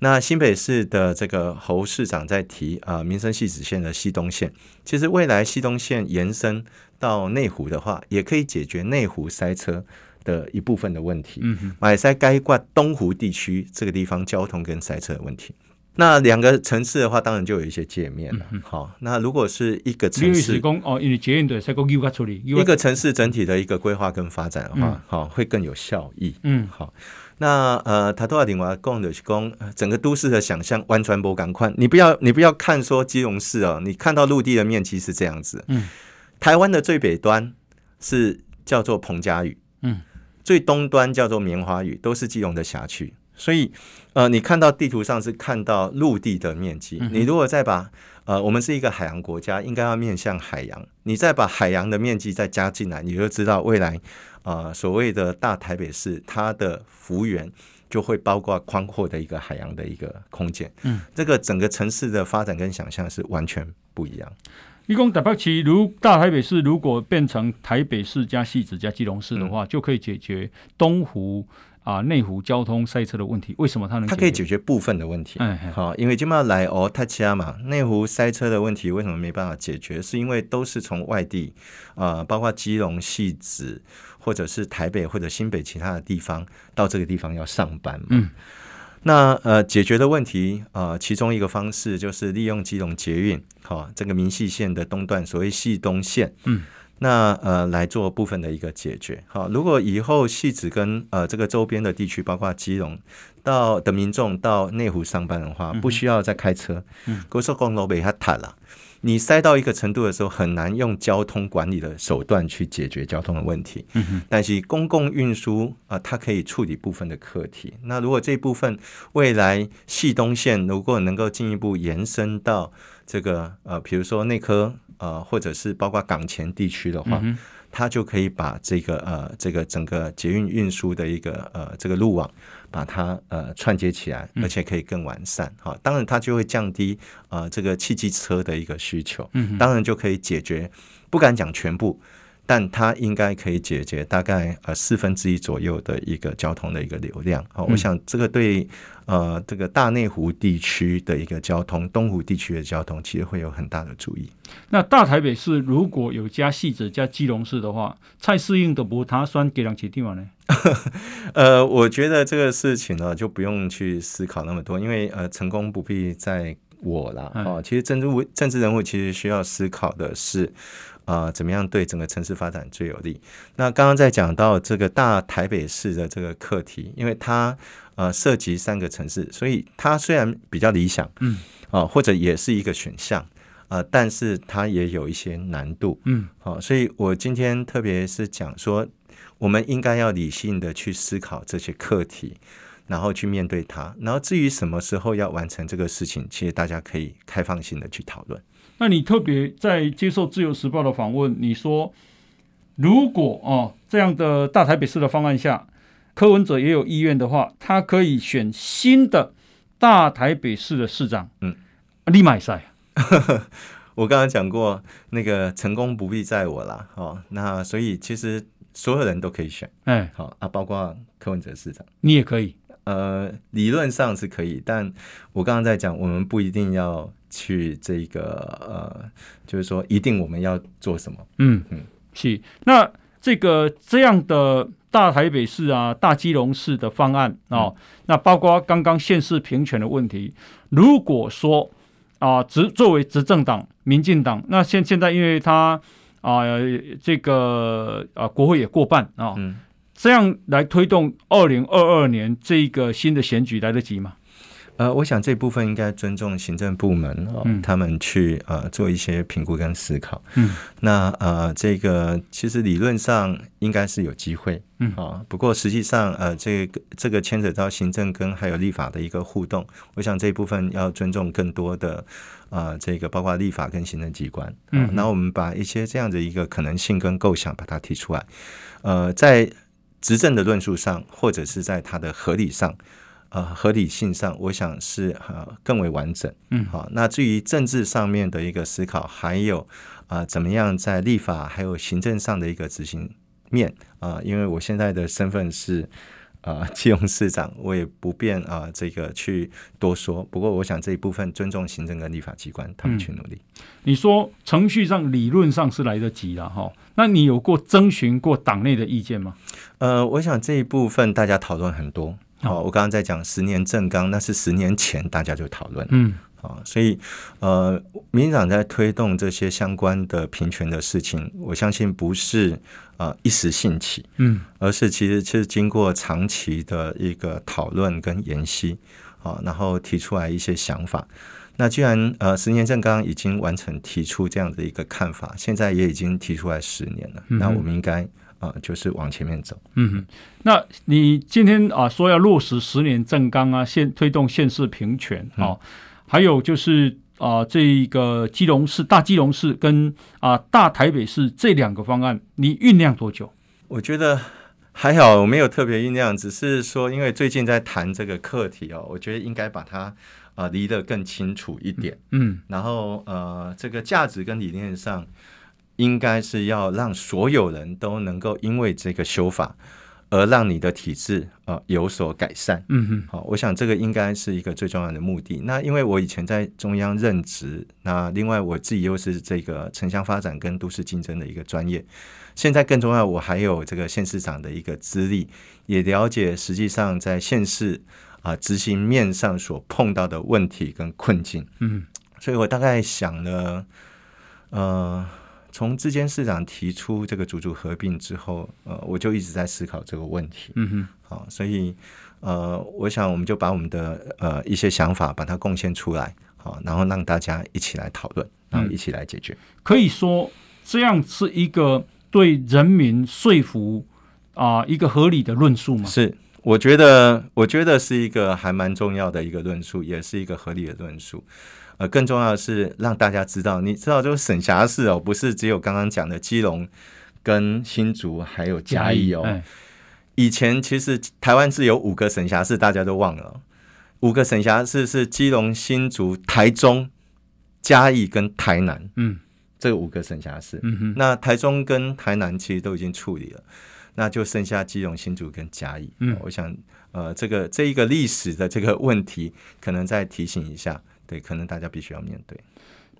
[SPEAKER 3] 那新北市的这个侯市长在提啊、呃，民生汐止线的西东线，其实未来西东线延伸到内湖的话，也可以解决内湖塞车的一部分的问题。嗯哼，马赛概括东湖地区这个地方交通跟塞车的问题。那两个城市的话，当然就有一些界面了。好，那如果是一个城市，
[SPEAKER 2] 哦，因为捷运的在个处理，
[SPEAKER 3] 一个城市整体的一个规划跟发展的话，好，会更有效益。嗯，好。那呃，他都要另外讲的是讲整个都市的想象完全不赶快。你不要你不要看说基隆市哦，你看到陆地的面积是这样子。嗯，台湾的最北端是叫做彭佳屿，嗯，最东端叫做棉花屿，都是基隆的辖区。所以呃，你看到地图上是看到陆地的面积，嗯、你如果再把呃，我们是一个海洋国家，应该要面向海洋，你再把海洋的面积再加进来，你就知道未来呃所谓的大台北市它的幅员就会包括宽阔的一个海洋的一个空间。嗯，这个整个城市的发展跟想象是完全不一样。
[SPEAKER 2] 一共台北市如大台北市如果变成台北市加汐止加基隆市的话，嗯、就可以解决东湖啊内湖交通塞车的问题。为什么它能？
[SPEAKER 3] 它可以解决部分的问题。嗯，好，因为今嘛来哦，他家嘛，内湖塞车的问题为什么没办法解决？是因为都是从外地啊、呃，包括基隆、汐止，或者是台北或者新北其他的地方到这个地方要上班嘛。嗯。那呃，解决的问题啊、呃，其中一个方式就是利用基隆捷运，好、哦，这个明细线的东段，所谓汐东线，嗯，那呃来做部分的一个解决。好、哦，如果以后戏子跟呃这个周边的地区，包括基隆到的民众到内湖上班的话，不需要再开车，嗯，高速公路被他塌了。你塞到一个程度的时候，很难用交通管理的手段去解决交通的问题。嗯哼。但是公共运输啊，它可以处理部分的课题。那如果这部分未来系东线如果能够进一步延伸到这个呃，比如说内科呃，或者是包括港前地区的话。嗯它就可以把这个呃这个整个捷运运输的一个呃这个路网，把它呃串接起来，而且可以更完善哈。当然，它就会降低呃这个汽机车的一个需求，当然就可以解决，不敢讲全部。但它应该可以解决大概呃四分之一左右的一个交通的一个流量啊，我想这个对呃这个大内湖地区的一个交通，东湖地区的交通其实会有很大的注意。
[SPEAKER 2] 那大台北市如果有加汐止加基隆市的话，蔡适应的不他算给两起地方呢？
[SPEAKER 3] 呃，我觉得这个事情呢就不用去思考那么多，因为呃成功不必在我了啊。其实政治政治人物其实需要思考的是。啊、呃，怎么样对整个城市发展最有利？那刚刚在讲到这个大台北市的这个课题，因为它呃涉及三个城市，所以它虽然比较理想，嗯，啊、呃，或者也是一个选项，啊、呃，但是它也有一些难度，嗯，好、呃，所以我今天特别是讲说，我们应该要理性的去思考这些课题，然后去面对它，然后至于什么时候要完成这个事情，其实大家可以开放性的去讨论。
[SPEAKER 2] 那你特别在接受《自由时报》的访问，你说如果哦这样的大台北市的方案下，柯文哲也有意愿的话，他可以选新的大台北市的市长。嗯，立马赛？
[SPEAKER 3] 我刚刚讲过，那个成功不必在我啦。哦，那所以其实所有人都可以选。哎，好啊，包括柯文哲市长，
[SPEAKER 2] 你也可以。
[SPEAKER 3] 呃，理论上是可以，但我刚刚在讲，我们不一定要。去这个呃，就是说，一定我们要做什么？嗯嗯，
[SPEAKER 2] 是。那这个这样的大台北市啊、大基隆市的方案哦，嗯、那包括刚刚县市平权的问题，如果说啊，执作为执政党民进党，那现现在因为他啊，这个啊，国会也过半啊，嗯、这样来推动二零二二年这个新的选举来得及吗？
[SPEAKER 3] 呃，我想这部分应该尊重行政部门哦，嗯、他们去呃做一些评估跟思考。嗯，那呃，这个其实理论上应该是有机会。嗯啊、哦，不过实际上呃，这个这个牵扯到行政跟还有立法的一个互动，我想这一部分要尊重更多的呃，这个包括立法跟行政机关。嗯，那我们把一些这样的一个可能性跟构想把它提出来。呃，在执政的论述上，或者是在它的合理上。呃，合理性上，我想是呃更为完整。嗯，好。那至于政治上面的一个思考，还有啊、呃，怎么样在立法还有行政上的一个执行面啊、呃，因为我现在的身份是啊，基隆市长，我也不便啊、呃、这个去多说。不过，我想这一部分尊重行政跟立法机关，他们去努力。
[SPEAKER 2] 嗯、你说程序上理论上是来得及了哈？那你有过征询过党内的意见吗？
[SPEAKER 3] 呃，我想这一部分大家讨论很多。好，我刚刚在讲十年政纲，那是十年前大家就讨论。嗯，啊，所以呃，民进党在推动这些相关的平权的事情，我相信不是呃一时兴起，嗯，而是其实是经过长期的一个讨论跟研析，啊，然后提出来一些想法。那既然呃十年政纲已经完成提出这样的一个看法，现在也已经提出来十年了，嗯、那我们应该啊，就是往前面走。
[SPEAKER 2] 嗯哼，那你今天啊说要落实十年政纲啊，现推动县市平权啊，还有就是啊这个基隆市大基隆市跟啊大台北市这两个方案，你酝酿多久？
[SPEAKER 3] 我觉得还好，我没有特别酝酿，只是说因为最近在谈这个课题哦，我觉得应该把它啊离得更清楚一点。嗯，然后呃这个价值跟理念上。应该是要让所有人都能够因为这个修法而让你的体质啊、呃、有所改善。嗯哼，好，我想这个应该是一个最重要的目的。那因为我以前在中央任职，那另外我自己又是这个城乡发展跟都市竞争的一个专业，现在更重要，我还有这个县市长的一个资历，也了解实际上在县市啊执行面上所碰到的问题跟困境。嗯，所以我大概想了，呃。从之间市长提出这个组组合并之后，呃，我就一直在思考这个问题。嗯哼，好，所以呃，我想我们就把我们的呃一些想法把它贡献出来，好，然后让大家一起来讨论，然后一起来解决。嗯，可以说这样是一个对人民说服啊，呃，一个合理的论述吗？是，我觉得我觉得是一个还蛮重要的一个论述，也是一个合理的论述。呃，更重要的是让大家知道，你知道就是省辖市哦，不是只有刚刚讲的基隆跟新竹，还有嘉义哦。哎、以前其实台湾是有五个省辖市，大家都忘了，五个省辖市是基隆、新竹、台中、嘉义跟台南。嗯，这五个省辖市。嗯哼，那台中跟台南其实都已经处理了，那就剩下基隆、新竹跟嘉义。嗯，我想呃，这个这一个历史的这个问题，可能再提醒一下。对，可能大家必须要面对。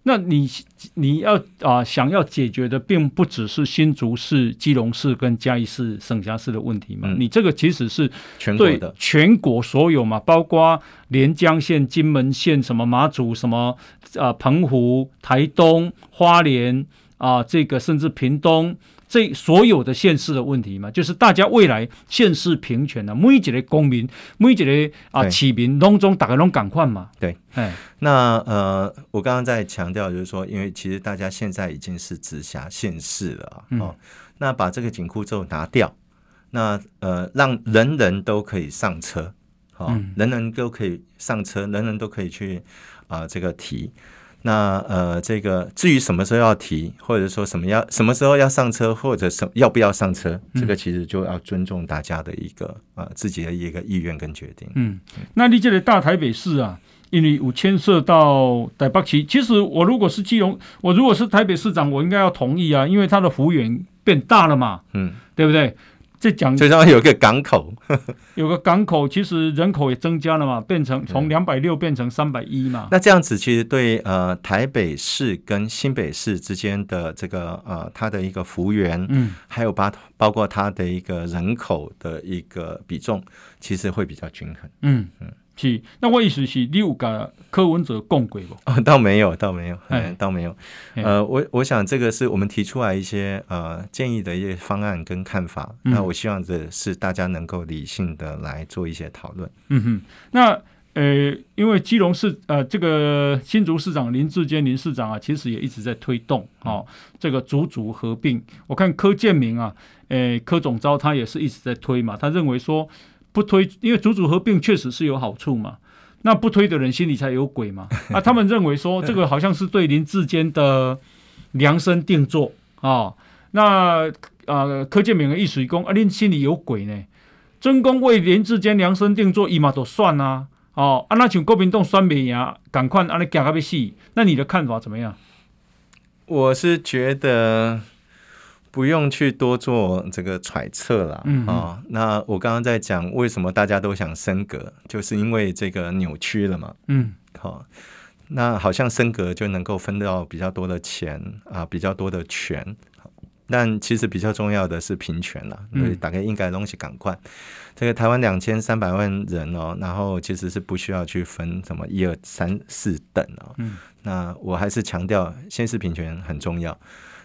[SPEAKER 3] 那你你要啊、呃，想要解决的，并不只是新竹市、基隆市跟嘉义市省辖市的问题嘛？嗯、你这个其实是全国的，全国所有嘛，包括连江县、金门县、什么马祖、什么啊、呃、澎湖、台东、花莲啊、呃，这个甚至屏东。这所有的县市的问题嘛，就是大家未来县市平权的、啊，每一个公民，每一个啊市民当中，大家拢赶快嘛。对，哎，那呃，我刚刚在强调，就是说，因为其实大家现在已经是直辖县市了啊，哦，嗯、那把这个紧箍咒拿掉，那呃，让人人都可以上车，好、哦，嗯、人人都可以上车，人人都可以去啊、呃，这个提。那呃，这个至于什么时候要提，或者说什么要什么时候要上车，或者什要不要上车，嗯、这个其实就要尊重大家的一个啊、呃、自己的一个意愿跟决定。嗯，那你这里大台北市啊，因为有牵涉到台北市，其实我如果是基隆，我如果是台北市长，我应该要同意啊，因为他的幅员变大了嘛，嗯，对不对？这讲最重要有个港口，有个港口，其实人口也增加了嘛，变成从两百六变成三百一嘛。那这样子其实对呃台北市跟新北市之间的这个呃它的一个幅员，嗯，还有包包括它的一个人口的一个比重，其实会比较均衡。嗯嗯。是，那我意思是，你有跟柯文哲共轨不？哦，倒没有，倒没有，嗯，倒没有。呃，我我想这个是我们提出来一些呃建议的一些方案跟看法。嗯、那我希望这是大家能够理性的来做一些讨论。嗯哼，那呃，因为基隆市呃这个新竹市长林志坚林市长啊，其实也一直在推动哦，这个竹竹合并。我看柯建明啊，呃，柯总招他也是一直在推嘛，他认为说。不推，因为竹竹合并确实是有好处嘛。那不推的人心里才有鬼嘛。啊，他们认为说这个好像是对林志坚的量身定做啊、哦。那啊、呃，柯建铭的意思说啊，您心里有鬼呢。真公为林志坚量身定做，伊嘛都算啊。哦，啊，那像国民党酸美牙，赶快啊，你讲个屁。那你的看法怎么样？我是觉得。不用去多做这个揣测了啊、嗯哼哦。那我刚刚在讲为什么大家都想升格，就是因为这个扭曲了嘛。嗯，好、哦，那好像升格就能够分到比较多的钱啊，比较多的权。但其实比较重要的是平权了，所以大概应该东西赶快。这个台湾两千三百万人哦，然后其实是不需要去分什么一二三四等哦。嗯，那我还是强调先是平权很重要。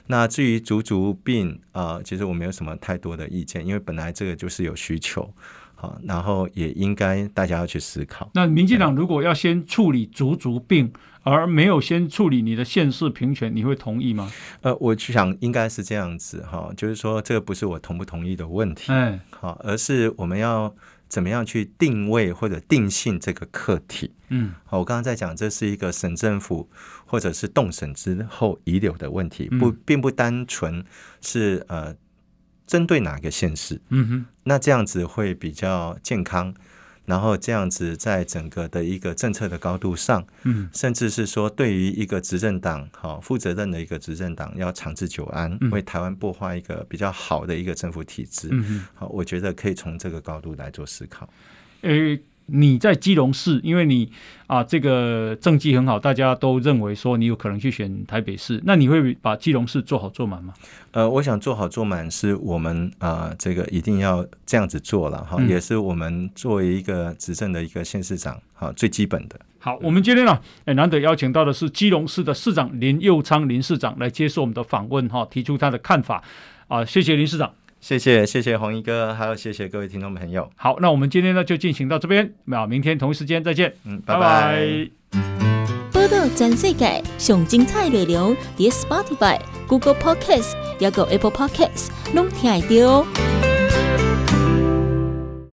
[SPEAKER 3] 那至于足足病啊，其实我没有什么太多的意见，因为本来这个就是有需求好，然后也应该大家要去思考。
[SPEAKER 2] 那民进党如果要先处理足足病，而没有先处理你的县市平权，你会同意吗？
[SPEAKER 3] 呃，我去想应该是这样子哈，就是说这个不是我同不同意的问题，
[SPEAKER 2] 嗯，
[SPEAKER 3] 好，而是我们要怎么样去定位或者定性这个课题。嗯，好，我刚刚在讲，这是一个省政府或者是动审之后遗留的问题，不，并不单纯是呃针对哪个县市。嗯哼，那这样子会比较健康。然后这样子，在整个的一个政策的高度上，嗯，甚至是说，对于一个执政党，好负责任的一个执政党，要长治久安，为台湾擘画一个比较好的一个政府体制，嗯，好，我觉得可以从这个高度来做思考。
[SPEAKER 2] 诶。你在基隆市，因为你啊这个政绩很好，大家都认为说你有可能去选台北市，那你会把基隆市做好做满吗？
[SPEAKER 3] 呃，我想做好做满是我们啊、呃、这个一定要这样子做了哈，也是我们作为一个执政的一个县市长哈最基本的。
[SPEAKER 2] 好，我们今天呢，诶难得邀请到的是基隆市的市长林佑昌林市长来接受我们的访问哈，提出他的看法啊，谢谢林市长。
[SPEAKER 3] 谢谢谢谢红一哥，还有谢谢各位听众朋友。
[SPEAKER 2] 好，那我们今天呢就进行到这边，那明天同一时间再见。
[SPEAKER 3] 嗯，拜拜。
[SPEAKER 4] 报道全世界上精彩内容，点 Spotify、Google Podcasts，还有 Apple Podcasts，拢听得到。